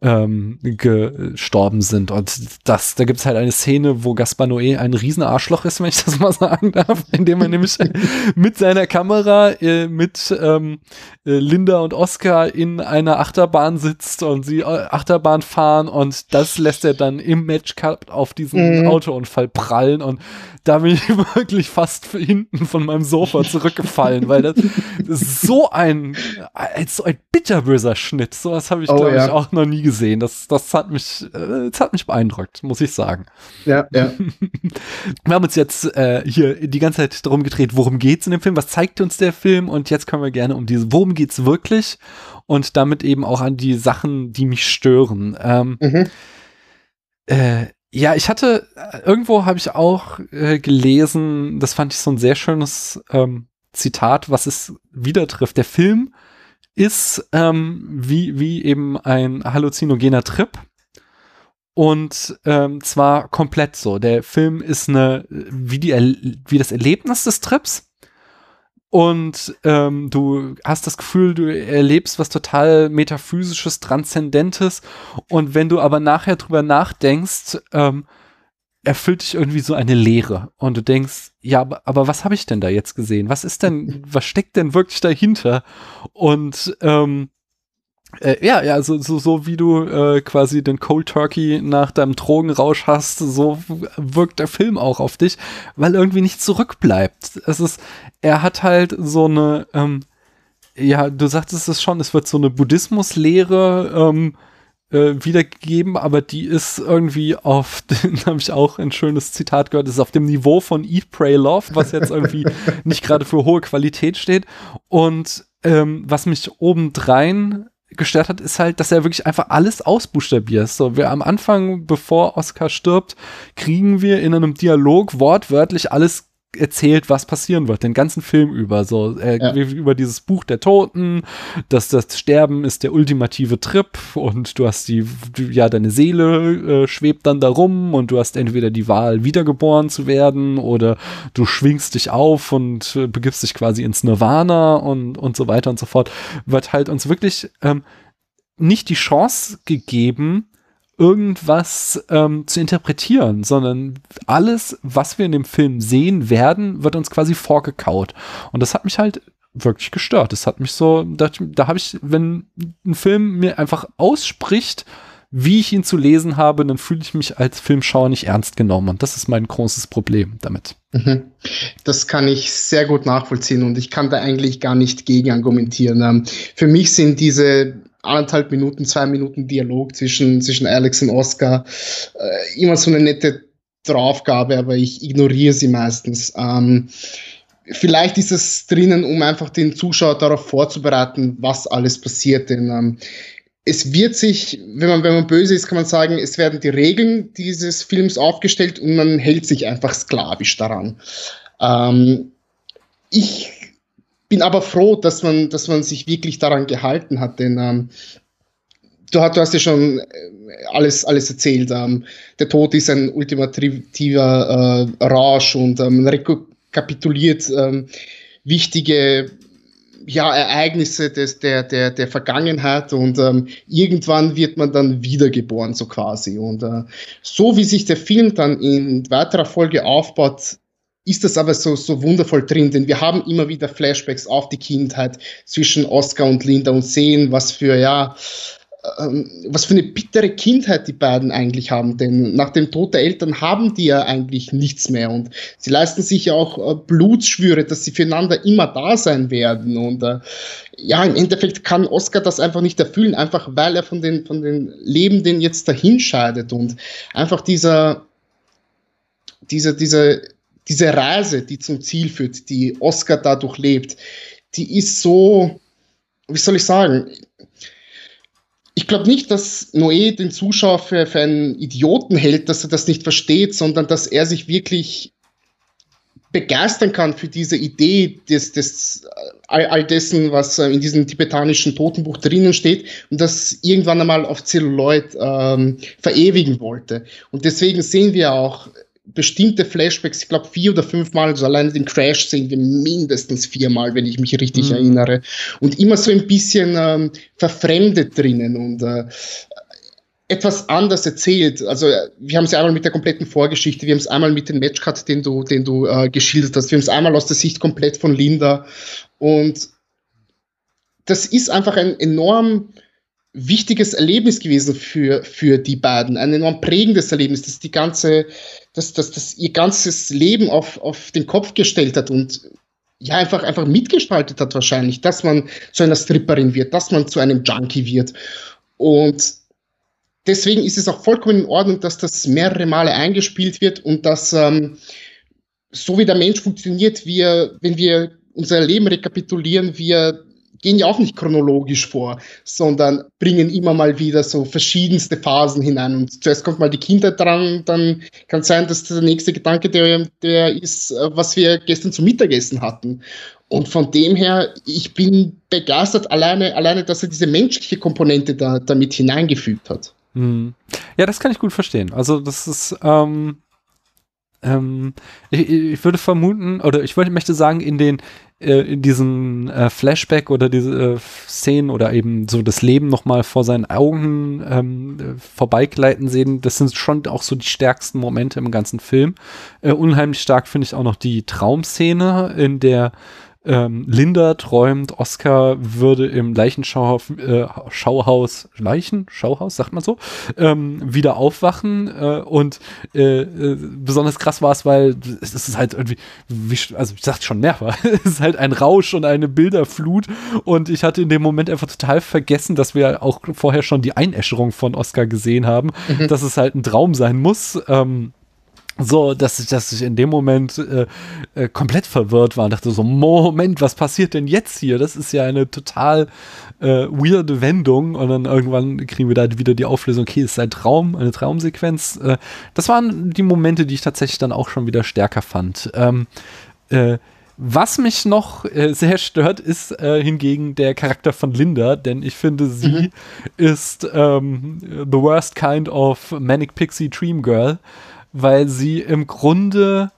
ähm, gestorben sind. Und das, da gibt es halt eine Szene, wo Gaspar Noé ein Riesenarschloch ist, wenn ich das mal sagen darf, indem er nämlich mit seiner Kamera äh, mit ähm, äh, Linda und Oscar in einer Achterbahn sitzt und sie äh, Achterbahn fahren und das lässt er dann im Matchcut auf diesen mhm. Autounfall prallen und da bin ich wirklich fast hinten von meinem Sofa zurückgefallen, weil das, das ist so ein, so ein bitterböser Schnitt. Sowas habe ich, oh, glaube ja. ich, auch noch nie gesehen. Das, das hat mich, äh, das hat mich beeindruckt, muss ich sagen. Ja, ja. Wir haben uns jetzt äh, hier die ganze Zeit darum gedreht, worum geht's in dem Film, was zeigt uns der Film und jetzt können wir gerne um diese, worum geht's wirklich und damit eben auch an die Sachen, die mich stören. Ähm, mhm. äh, ja, ich hatte, äh, irgendwo habe ich auch äh, gelesen, das fand ich so ein sehr schönes ähm, Zitat, was es wieder trifft. Der Film ist ähm, wie, wie eben ein halluzinogener Trip. Und ähm, zwar komplett so. Der Film ist eine, wie, die, wie das Erlebnis des Trips und ähm, du hast das Gefühl, du erlebst was total metaphysisches, transzendentes und wenn du aber nachher drüber nachdenkst, ähm, erfüllt dich irgendwie so eine Leere und du denkst, ja, aber, aber was habe ich denn da jetzt gesehen? Was ist denn, was steckt denn wirklich dahinter? Und ähm, äh, ja, ja, so, so, so wie du äh, quasi den Cold Turkey nach deinem Drogenrausch hast, so wirkt der Film auch auf dich, weil irgendwie nicht zurückbleibt. Es ist, er hat halt so eine, ähm, ja, du sagtest es schon, es wird so eine Buddhismuslehre ähm, äh, wiedergegeben, aber die ist irgendwie auf, habe ich auch ein schönes Zitat gehört, ist auf dem Niveau von Eat, Pray, Love, was jetzt irgendwie nicht gerade für hohe Qualität steht. Und ähm, was mich obendrein gestört hat, ist halt, dass er wirklich einfach alles ausbuchstabiert. So, wir am Anfang, bevor Oscar stirbt, kriegen wir in einem Dialog wortwörtlich alles erzählt, was passieren wird, den ganzen Film über. So äh, ja. über dieses Buch der Toten, dass das Sterben ist der ultimative Trip und du hast die, ja, deine Seele äh, schwebt dann darum und du hast entweder die Wahl, wiedergeboren zu werden oder du schwingst dich auf und äh, begibst dich quasi ins Nirvana und, und so weiter und so fort. Wird halt uns wirklich ähm, nicht die Chance gegeben, irgendwas ähm, zu interpretieren, sondern alles, was wir in dem Film sehen werden, wird uns quasi vorgekaut. Und das hat mich halt wirklich gestört. Das hat mich so, da, da habe ich, wenn ein Film mir einfach ausspricht, wie ich ihn zu lesen habe, dann fühle ich mich als Filmschauer nicht ernst genommen. Und das ist mein großes Problem damit. Mhm. Das kann ich sehr gut nachvollziehen und ich kann da eigentlich gar nicht gegen argumentieren. Ähm, für mich sind diese anderthalb Minuten, zwei Minuten Dialog zwischen, zwischen Alex und Oscar äh, immer so eine nette Draufgabe, aber ich ignoriere sie meistens. Ähm, vielleicht ist es drinnen, um einfach den Zuschauer darauf vorzubereiten, was alles passiert. Denn ähm, es wird sich, wenn man, wenn man böse ist, kann man sagen, es werden die Regeln dieses Films aufgestellt und man hält sich einfach sklavisch daran. Ähm, ich bin aber froh, dass man, dass man sich wirklich daran gehalten hat, denn ähm, du, hast, du hast ja schon äh, alles, alles erzählt. Ähm, der Tod ist ein ultimativer äh, Rausch und ähm, rekapituliert ähm, wichtige ja, Ereignisse des, der, der, der Vergangenheit und ähm, irgendwann wird man dann wiedergeboren, so quasi. Und äh, so wie sich der Film dann in weiterer Folge aufbaut, ist das aber so, so wundervoll drin, denn wir haben immer wieder Flashbacks auf die Kindheit zwischen Oscar und Linda und sehen, was für, ja, ähm, was für eine bittere Kindheit die beiden eigentlich haben, denn nach dem Tod der Eltern haben die ja eigentlich nichts mehr und sie leisten sich ja auch äh, Blutschwüre, dass sie füreinander immer da sein werden und äh, ja, im Endeffekt kann Oscar das einfach nicht erfüllen, einfach weil er von den, von den Lebenden jetzt dahinscheidet und einfach dieser, dieser, dieser, diese Reise, die zum Ziel führt, die Oscar dadurch lebt, die ist so, wie soll ich sagen, ich glaube nicht, dass Noé den Zuschauer für, für einen Idioten hält, dass er das nicht versteht, sondern dass er sich wirklich begeistern kann für diese Idee des, des all, all dessen, was in diesem tibetanischen Totenbuch drinnen steht und das irgendwann einmal auf Zelluloid ähm, verewigen wollte. Und deswegen sehen wir auch bestimmte Flashbacks, ich glaube vier oder fünfmal, also allein den Crash sehen wir mindestens viermal, wenn ich mich richtig mhm. erinnere. Und immer so ein bisschen ähm, verfremdet drinnen und äh, etwas anders erzählt. Also wir haben es einmal mit der kompletten Vorgeschichte, wir haben es einmal mit dem Matchcut, den du, den du äh, geschildert hast, wir haben es einmal aus der Sicht komplett von Linda und das ist einfach ein enorm wichtiges Erlebnis gewesen für, für die beiden, ein enorm prägendes Erlebnis, das die ganze, das, das, das ihr ganzes Leben auf, auf den Kopf gestellt hat und ja, einfach, einfach mitgestaltet hat wahrscheinlich, dass man zu einer Stripperin wird, dass man zu einem Junkie wird. Und deswegen ist es auch vollkommen in Ordnung, dass das mehrere Male eingespielt wird und dass ähm, so wie der Mensch funktioniert, wir, wenn wir unser Leben rekapitulieren, wir gehen ja auch nicht chronologisch vor, sondern bringen immer mal wieder so verschiedenste Phasen hinein. Und zuerst kommt mal die Kindheit dran, dann kann sein, dass der nächste Gedanke der, der ist, äh, was wir gestern zum Mittagessen hatten. Und von dem her, ich bin begeistert alleine, alleine, dass er diese menschliche Komponente da damit hineingefügt hat. Hm. Ja, das kann ich gut verstehen. Also das ist, ähm, ähm, ich, ich, würde vermuten, oder ich möchte sagen, in den äh, in diesen äh, Flashback oder diese äh, Szenen oder eben so das Leben nochmal vor seinen Augen ähm, vorbeigleiten sehen, das sind schon auch so die stärksten Momente im ganzen Film. Äh, unheimlich stark finde ich auch noch die Traumszene, in der ähm, Linda träumt, Oscar würde im Leichenschauhaus, äh, Schauhaus, Leichen, Schauhaus, sagt man so, ähm, wieder aufwachen äh, und äh, äh, besonders krass war es, weil es ist halt irgendwie, wie, also ich sagte schon mehrfach, es ist halt ein Rausch und eine Bilderflut und ich hatte in dem Moment einfach total vergessen, dass wir auch vorher schon die Einäscherung von Oscar gesehen haben, mhm. dass es halt ein Traum sein muss. Ähm, so, dass ich, dass ich in dem Moment äh, äh, komplett verwirrt war und dachte so, Moment, was passiert denn jetzt hier? Das ist ja eine total äh, weirde Wendung und dann irgendwann kriegen wir da wieder die Auflösung, okay, es ist ein Traum, eine Traumsequenz. Äh, das waren die Momente, die ich tatsächlich dann auch schon wieder stärker fand. Ähm, äh, was mich noch äh, sehr stört, ist äh, hingegen der Charakter von Linda, denn ich finde, sie mhm. ist ähm, the worst kind of Manic Pixie Dream Girl weil sie im Grunde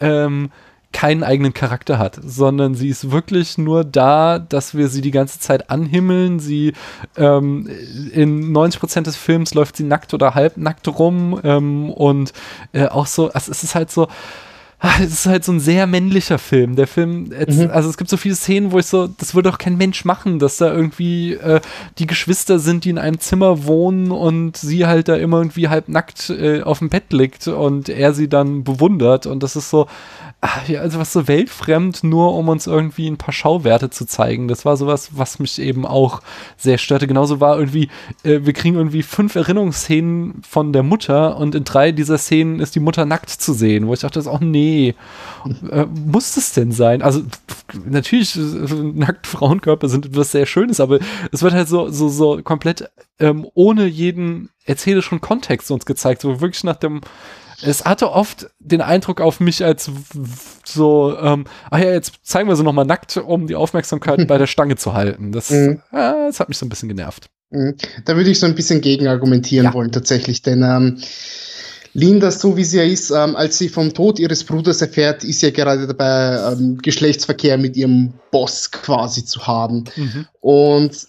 ähm, keinen eigenen Charakter hat, sondern sie ist wirklich nur da, dass wir sie die ganze Zeit anhimmeln. Sie ähm, in 90 Prozent des Films läuft sie nackt oder halbnackt rum ähm, und äh, auch so, also es ist halt so, es ist halt so ein sehr männlicher Film. Der Film, jetzt, mhm. also es gibt so viele Szenen, wo ich so, das würde doch kein Mensch machen, dass da irgendwie äh, die Geschwister sind, die in einem Zimmer wohnen und sie halt da immer irgendwie halb nackt äh, auf dem Bett liegt und er sie dann bewundert. Und das ist so, ja, also was so weltfremd, nur um uns irgendwie ein paar Schauwerte zu zeigen. Das war sowas, was mich eben auch sehr störte. Genauso war irgendwie, äh, wir kriegen irgendwie fünf Erinnerungsszenen von der Mutter und in drei dieser Szenen ist die Mutter nackt zu sehen, wo ich dachte, auch nee. Äh, muss das denn sein? Also natürlich, nackt Frauenkörper sind etwas sehr Schönes, aber es wird halt so, so, so komplett ähm, ohne jeden erzählischen Kontext uns gezeigt, so wirklich nach dem es hatte oft den Eindruck auf mich als so, ähm, ach ja, jetzt zeigen wir sie nochmal nackt, um die Aufmerksamkeit bei der Stange zu halten. Das, mhm. äh, das hat mich so ein bisschen genervt. Mhm. Da würde ich so ein bisschen gegen argumentieren ja. wollen, tatsächlich, denn ähm, Linda, so wie sie ja ist, ähm, als sie vom Tod ihres Bruders erfährt, ist ja gerade dabei, ähm, Geschlechtsverkehr mit ihrem Boss quasi zu haben. Mhm. Und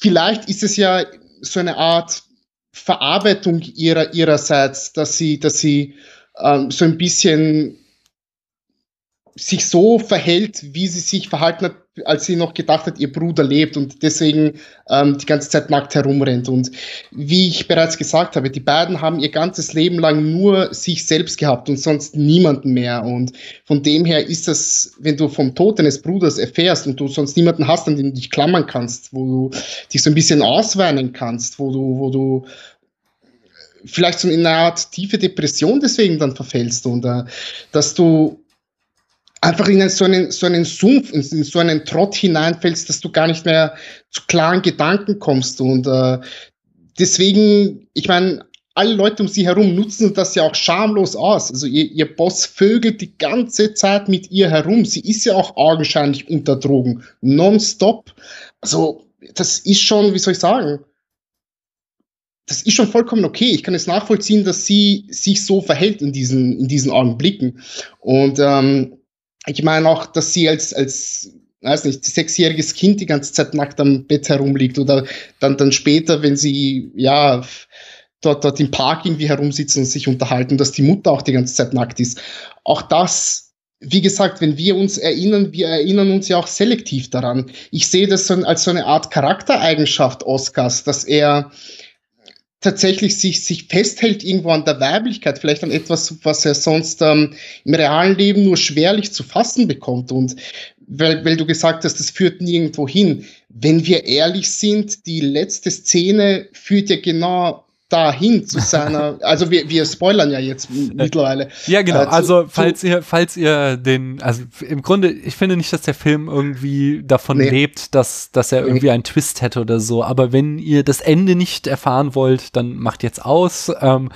vielleicht ist es ja so eine Art Verarbeitung ihrer, ihrerseits, dass sie, dass sie ähm, so ein bisschen sich so verhält, wie sie sich verhalten hat, als sie noch gedacht hat, ihr Bruder lebt und deswegen ähm, die ganze Zeit nackt herumrennt. Und wie ich bereits gesagt habe, die beiden haben ihr ganzes Leben lang nur sich selbst gehabt und sonst niemanden mehr. Und von dem her ist das, wenn du vom Tod deines Bruders erfährst und du sonst niemanden hast, an den du dich klammern kannst, wo du dich so ein bisschen ausweinen kannst, wo du, wo du vielleicht so in eine Art tiefe Depression deswegen dann verfällst und äh, dass du einfach in so einen, so einen Sumpf, in so einen Trott hineinfällst, dass du gar nicht mehr zu klaren Gedanken kommst. Und äh, deswegen, ich meine, alle Leute um sie herum nutzen das ja auch schamlos aus. Also ihr, ihr Boss vögelt die ganze Zeit mit ihr herum. Sie ist ja auch augenscheinlich unter Drogen. Nonstop. Also, das ist schon, wie soll ich sagen, das ist schon vollkommen okay. Ich kann es nachvollziehen, dass sie sich so verhält in diesen, in diesen Augenblicken. Und ähm, ich meine auch, dass sie als, als weiß nicht, sechsjähriges Kind die ganze Zeit nackt am Bett herumliegt oder dann, dann später, wenn sie, ja, dort, dort im Park irgendwie herumsitzen und sich unterhalten, dass die Mutter auch die ganze Zeit nackt ist. Auch das, wie gesagt, wenn wir uns erinnern, wir erinnern uns ja auch selektiv daran. Ich sehe das als so eine Art Charaktereigenschaft Oscars, dass er, tatsächlich sich, sich festhält irgendwo an der Weiblichkeit, vielleicht an etwas, was er sonst ähm, im realen Leben nur schwerlich zu fassen bekommt. Und weil, weil du gesagt hast, das führt nirgendwo hin. Wenn wir ehrlich sind, die letzte Szene führt ja genau dahin zu seiner, also wir, wir spoilern ja jetzt mittlerweile. Ja, genau. Äh, zu, also falls ihr, falls ihr den, also im Grunde, ich finde nicht, dass der Film irgendwie davon nee. lebt, dass, dass er irgendwie nee. einen Twist hätte oder so. Aber wenn ihr das Ende nicht erfahren wollt, dann macht jetzt aus. Ähm,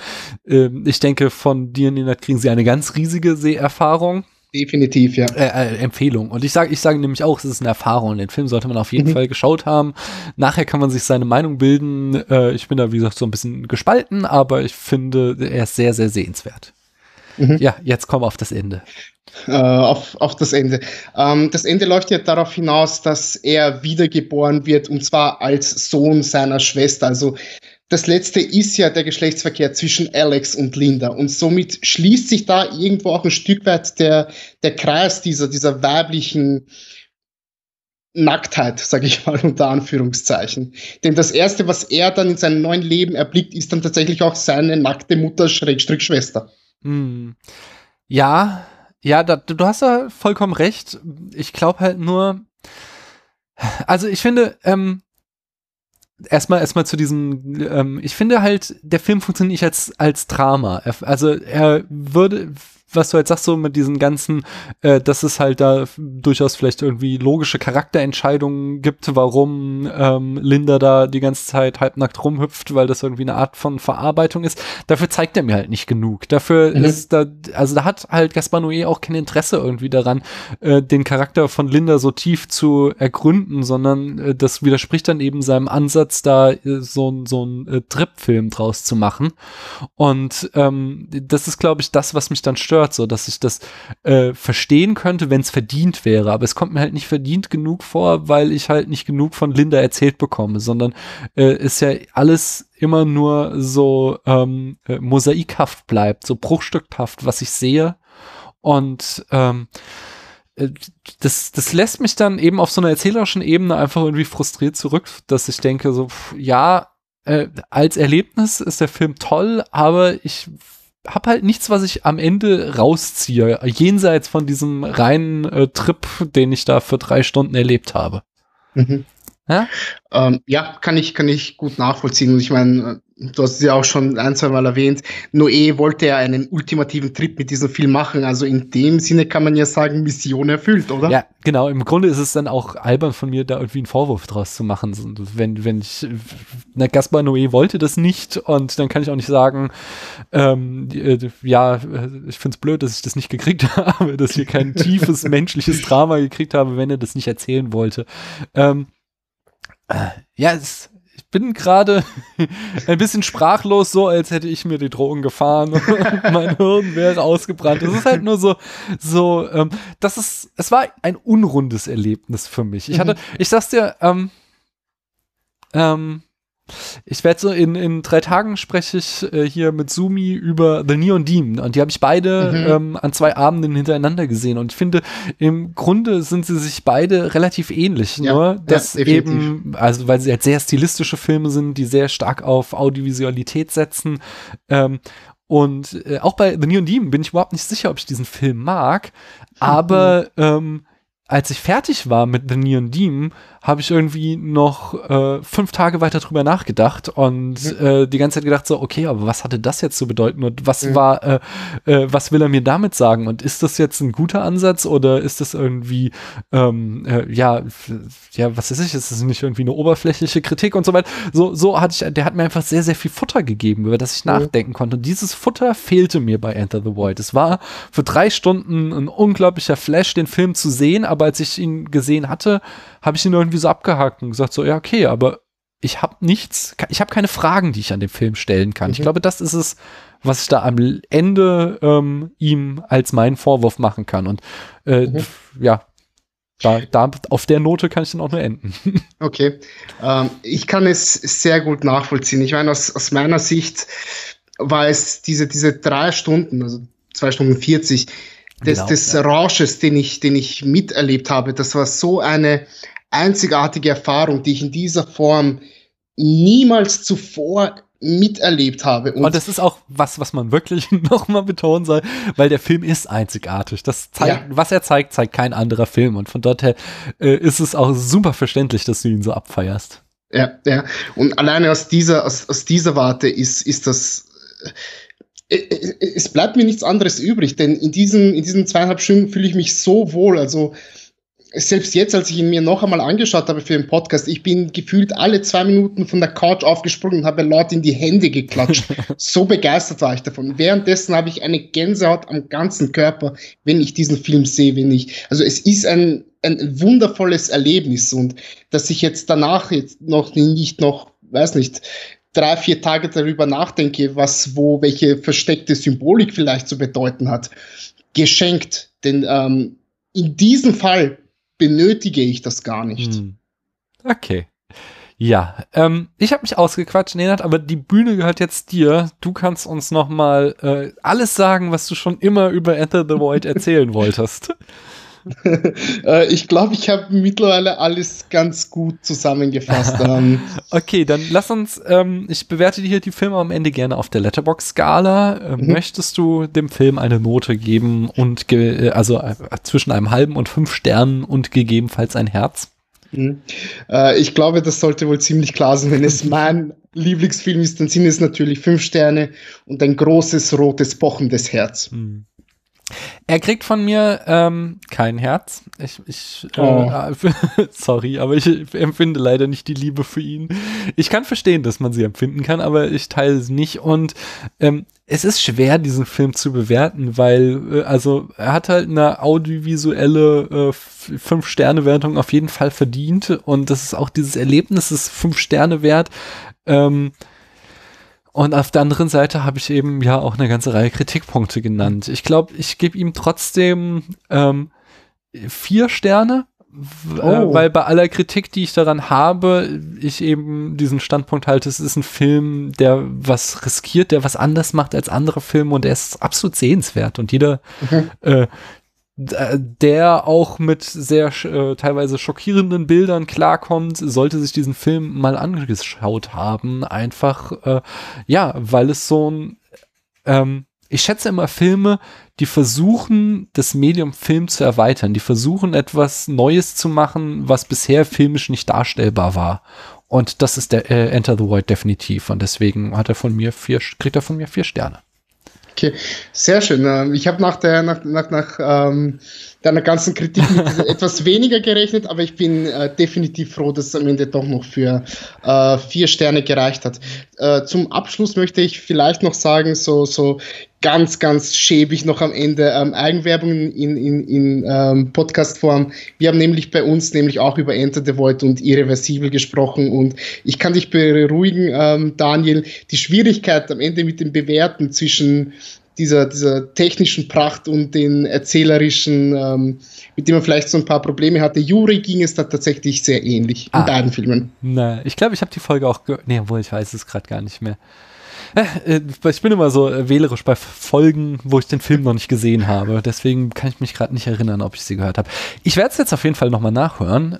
äh, ich denke, von dir, Nina, kriegen sie eine ganz riesige Seherfahrung. Definitiv, ja. Äh, äh, Empfehlung. Und ich sage ich sage nämlich auch, es ist eine Erfahrung. Den Film sollte man auf jeden mhm. Fall geschaut haben. Nachher kann man sich seine Meinung bilden. Äh, ich bin da, wie gesagt, so ein bisschen gespalten, aber ich finde, er ist sehr, sehr sehenswert. Mhm. Ja, jetzt komm auf das Ende. Äh, auf, auf das Ende. Ähm, das Ende läuft ja darauf hinaus, dass er wiedergeboren wird und zwar als Sohn seiner Schwester. Also das letzte ist ja der Geschlechtsverkehr zwischen Alex und Linda. Und somit schließt sich da irgendwo auch ein Stück weit der, der Kreis dieser, dieser weiblichen Nacktheit, sage ich mal unter Anführungszeichen. Denn das Erste, was er dann in seinem neuen Leben erblickt, ist dann tatsächlich auch seine nackte Mutter, Schrägstrich Schwester. Hm. Ja, ja, da, du hast da vollkommen recht. Ich glaube halt nur, also ich finde, ähm, erstmal erstmal zu diesem, ähm, ich finde halt, der Film funktioniert nicht als, als Drama. Also er würde, was du jetzt sagst, so mit diesen ganzen, äh, dass es halt da durchaus vielleicht irgendwie logische Charakterentscheidungen gibt, warum ähm, Linda da die ganze Zeit halbnackt rumhüpft, weil das irgendwie eine Art von Verarbeitung ist. Dafür zeigt er mir halt nicht genug. Dafür mhm. ist da, also da hat halt Gaspar Noé auch kein Interesse irgendwie daran, äh, den Charakter von Linda so tief zu ergründen, sondern äh, das widerspricht dann eben seinem Ansatz, da äh, so, so ein äh, Trip-Film draus zu machen. Und ähm, das ist, glaube ich, das, was mich dann stört stört, so dass ich das äh, verstehen könnte, wenn es verdient wäre. Aber es kommt mir halt nicht verdient genug vor, weil ich halt nicht genug von Linda erzählt bekomme, sondern äh, ist ja alles immer nur so ähm, äh, mosaikhaft bleibt, so bruchstückhaft, was ich sehe. Und ähm, äh, das, das lässt mich dann eben auf so einer erzählerischen Ebene einfach irgendwie frustriert zurück, dass ich denke, so, ja, äh, als Erlebnis ist der Film toll, aber ich habe halt nichts, was ich am Ende rausziehe, jenseits von diesem reinen äh, Trip, den ich da für drei Stunden erlebt habe. Mhm. Ja? Ähm, ja, kann ich, kann ich gut nachvollziehen. Und ich meine, du hast es ja auch schon ein, zwei Mal erwähnt, Noé wollte ja einen ultimativen Trip mit diesem Film machen. Also in dem Sinne kann man ja sagen, Mission erfüllt, oder? Ja, genau. Im Grunde ist es dann auch albern von mir, da irgendwie einen Vorwurf draus zu machen. Wenn, wenn ich, na, Gaspar Noé wollte das nicht und dann kann ich auch nicht sagen, ähm, äh, ja, ich finde es blöd, dass ich das nicht gekriegt habe, dass ich kein tiefes menschliches Drama gekriegt habe, wenn er das nicht erzählen wollte. Ähm, äh, ja, es, bin gerade ein bisschen sprachlos, so als hätte ich mir die Drogen gefahren und mein Hirn wäre ausgebrannt. Es ist halt nur so, so, ähm, das ist, es war ein unrundes Erlebnis für mich. Ich hatte, mhm. ich sag's dir, ähm, ähm, ich werde so in, in drei Tagen spreche ich äh, hier mit Sumi über The Neon Demon. Und die habe ich beide mhm. ähm, an zwei Abenden hintereinander gesehen. Und ich finde, im Grunde sind sie sich beide relativ ähnlich, ja, nur dass ja, eben, also weil sie halt sehr stilistische Filme sind, die sehr stark auf Audiovisualität setzen. Ähm, und äh, auch bei The Neon Demon bin ich überhaupt nicht sicher, ob ich diesen Film mag, aber mhm. ähm, als ich fertig war mit The Neon Demon, habe ich irgendwie noch äh, fünf Tage weiter drüber nachgedacht und mhm. äh, die ganze Zeit gedacht so, okay, aber was hatte das jetzt zu bedeuten und was mhm. war, äh, äh, was will er mir damit sagen und ist das jetzt ein guter Ansatz oder ist das irgendwie, ähm, äh, ja, ja, was ist ich, ist das nicht irgendwie eine oberflächliche Kritik und so weiter. So, so hatte ich, der hat mir einfach sehr, sehr viel Futter gegeben, über das ich mhm. nachdenken konnte und dieses Futter fehlte mir bei Enter the Void. Es war für drei Stunden ein unglaublicher Flash, den Film zu sehen, aber als ich ihn gesehen hatte, habe ich ihn irgendwie so abgehakt und gesagt so, ja, okay, aber ich habe nichts, ich habe keine Fragen, die ich an dem Film stellen kann. Mhm. Ich glaube, das ist es, was ich da am Ende ähm, ihm als meinen Vorwurf machen kann. Und äh, mhm. ja, da, da, auf der Note kann ich dann auch nur enden. Okay, ähm, ich kann es sehr gut nachvollziehen. Ich meine, aus, aus meiner Sicht war es diese, diese drei Stunden, also zwei Stunden 40, des, genau, des ja. Rausches, den ich, den ich miterlebt habe, das war so eine einzigartige Erfahrung, die ich in dieser Form niemals zuvor miterlebt habe. Und, und das ist auch was, was man wirklich nochmal betonen soll, weil der Film ist einzigartig. Das zeigt, ja. was er zeigt, zeigt kein anderer Film. Und von dort her äh, ist es auch super verständlich, dass du ihn so abfeierst. Ja, ja. Und alleine aus dieser, aus, aus dieser Warte ist, ist das, es bleibt mir nichts anderes übrig, denn in diesen, in diesen zweieinhalb Stunden fühle ich mich so wohl. Also selbst jetzt, als ich ihn mir noch einmal angeschaut habe für den Podcast, ich bin gefühlt alle zwei Minuten von der Couch aufgesprungen und habe laut in die Hände geklatscht. so begeistert war ich davon. Währenddessen habe ich eine Gänsehaut am ganzen Körper, wenn ich diesen Film sehe, wenn ich, also es ist ein, ein wundervolles Erlebnis und dass ich jetzt danach jetzt noch nicht noch, weiß nicht, drei, vier Tage darüber nachdenke, was, wo, welche versteckte Symbolik vielleicht zu bedeuten hat, geschenkt. Denn ähm, in diesem Fall benötige ich das gar nicht. Hm. Okay. Ja, ähm, ich habe mich ausgequatscht, Nenad, aber die Bühne gehört jetzt dir. Du kannst uns noch mal äh, alles sagen, was du schon immer über Enter the Void erzählen wolltest. Äh, ich glaube, ich habe mittlerweile alles ganz gut zusammengefasst. Ähm. okay, dann lass uns, ähm, ich bewerte hier die Filme am Ende gerne auf der Letterbox-Skala. Äh, mhm. Möchtest du dem Film eine Note geben und äh, also äh, zwischen einem halben und fünf Sternen und gegebenenfalls ein Herz? Mhm. Äh, ich glaube, das sollte wohl ziemlich klar sein. Wenn es mein Lieblingsfilm ist, dann sind es natürlich fünf Sterne und ein großes rotes pochendes Herz. Mhm. Er kriegt von mir ähm, kein Herz. Ich, ich äh, oh. äh, sorry, aber ich empfinde leider nicht die Liebe für ihn. Ich kann verstehen, dass man sie empfinden kann, aber ich teile sie nicht. Und ähm, es ist schwer, diesen Film zu bewerten, weil, äh, also, er hat halt eine audiovisuelle äh, Fünf-Sterne-Wertung auf jeden Fall verdient. Und das ist auch dieses Erlebnis, ist fünf Sterne wert. Ähm, Und auf der anderen Seite habe ich eben ja auch eine ganze Reihe Kritikpunkte genannt. Ich glaube, ich gebe ihm trotzdem ähm, vier Sterne, äh, oh. weil bei aller Kritik, die ich daran habe, ich eben diesen Standpunkt halte, es ist ein Film, der was riskiert, der was anders macht als andere Filme und er ist absolut sehenswert und jeder, mhm. äh, der auch mit sehr äh, teilweise schockierenden Bildern klarkommt, sollte sich diesen Film mal angeschaut haben. Einfach, äh, ja, weil es so ein, ähm, ich schätze immer Filme, die versuchen, das Medium Film zu erweitern, die versuchen, etwas Neues zu machen, was bisher filmisch nicht darstellbar war. Und das ist der äh, Enter the Void definitiv. Und deswegen hat er von mir vier, kriegt er von mir vier Sterne. Okay, sehr schön. Ähm, ich habe nach der nach, nach, nach ähm, deiner ganzen Kritik etwas weniger gerechnet, aber ich bin äh, definitiv froh, dass es am Ende doch noch für äh, vier Sterne gereicht hat. Äh, zum Abschluss möchte ich vielleicht noch sagen, so, so ganz, ganz schäbig noch am Ende ähm, Eigenwerbung in, in, in ähm, Podcast-Form. Wir haben nämlich bei uns nämlich auch über Enter the Void und Irreversibel gesprochen und ich kann dich beruhigen, ähm, Daniel, die Schwierigkeit am Ende mit dem Bewerten zwischen dieser, dieser technischen Pracht und den erzählerischen, ähm, mit dem man vielleicht so ein paar Probleme hatte. Juri ging es da tatsächlich sehr ähnlich ah, in beiden Filmen. Na, ich glaube, ich habe die Folge auch gehört. Nee, obwohl ich weiß es gerade gar nicht mehr. Äh, äh, ich bin immer so äh, wählerisch bei Folgen, wo ich den Film noch nicht gesehen habe. Deswegen kann ich mich gerade nicht erinnern, ob ich sie gehört habe. Ich werde es jetzt auf jeden Fall nochmal nachhören.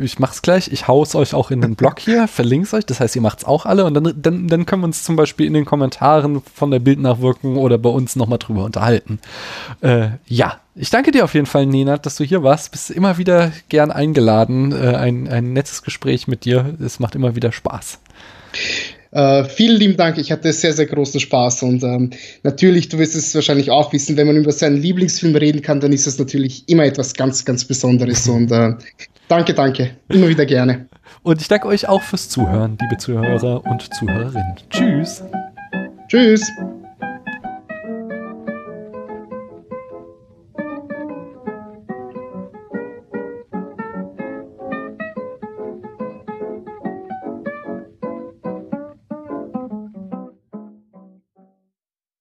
Ich mache es gleich. Ich haue es euch auch in den Blog hier, verlinke es euch. Das heißt, ihr macht es auch alle und dann, dann, dann können wir uns zum Beispiel in den Kommentaren von der Bildnachwirkung oder bei uns nochmal drüber unterhalten. Äh, ja, ich danke dir auf jeden Fall, Nina, dass du hier warst. Bist immer wieder gern eingeladen. Äh, ein, ein nettes Gespräch mit dir. Es macht immer wieder Spaß. Äh, vielen lieben Dank, ich hatte sehr, sehr großen Spaß und ähm, natürlich, du wirst es wahrscheinlich auch wissen, wenn man über seinen Lieblingsfilm reden kann, dann ist es natürlich immer etwas ganz, ganz Besonderes und äh, danke, danke, immer wieder gerne. Und ich danke euch auch fürs Zuhören, liebe Zuhörer und Zuhörerinnen. Tschüss. Tschüss.